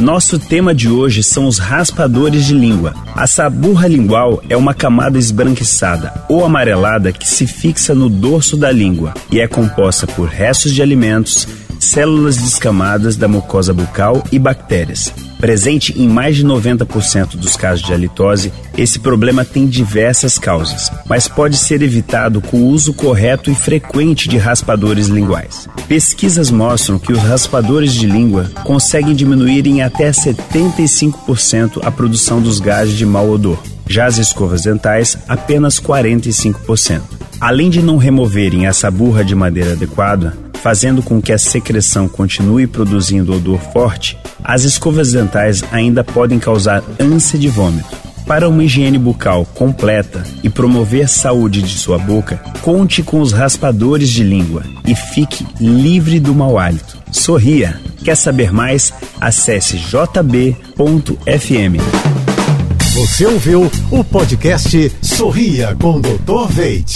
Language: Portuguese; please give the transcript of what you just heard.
Nosso tema de hoje são os raspadores de língua. A saburra lingual é uma camada esbranquiçada ou amarelada que se fixa no dorso da língua e é composta por restos de alimentos, células descamadas da mucosa bucal e bactérias. Presente em mais de 90% dos casos de halitose, esse problema tem diversas causas, mas pode ser evitado com o uso correto e frequente de raspadores linguais. Pesquisas mostram que os raspadores de língua conseguem diminuir em até 75% a produção dos gases de mau odor. Já as escovas dentais, apenas 45%. Além de não removerem essa burra de maneira adequada, fazendo com que a secreção continue produzindo odor forte, as escovas dentais ainda podem causar ânsia de vômito. Para uma higiene bucal completa e promover a saúde de sua boca, conte com os raspadores de língua e fique livre do mau hálito. Sorria! Quer saber mais? Acesse jb.fm. Você ouviu o podcast Sorria com Dr. Veit.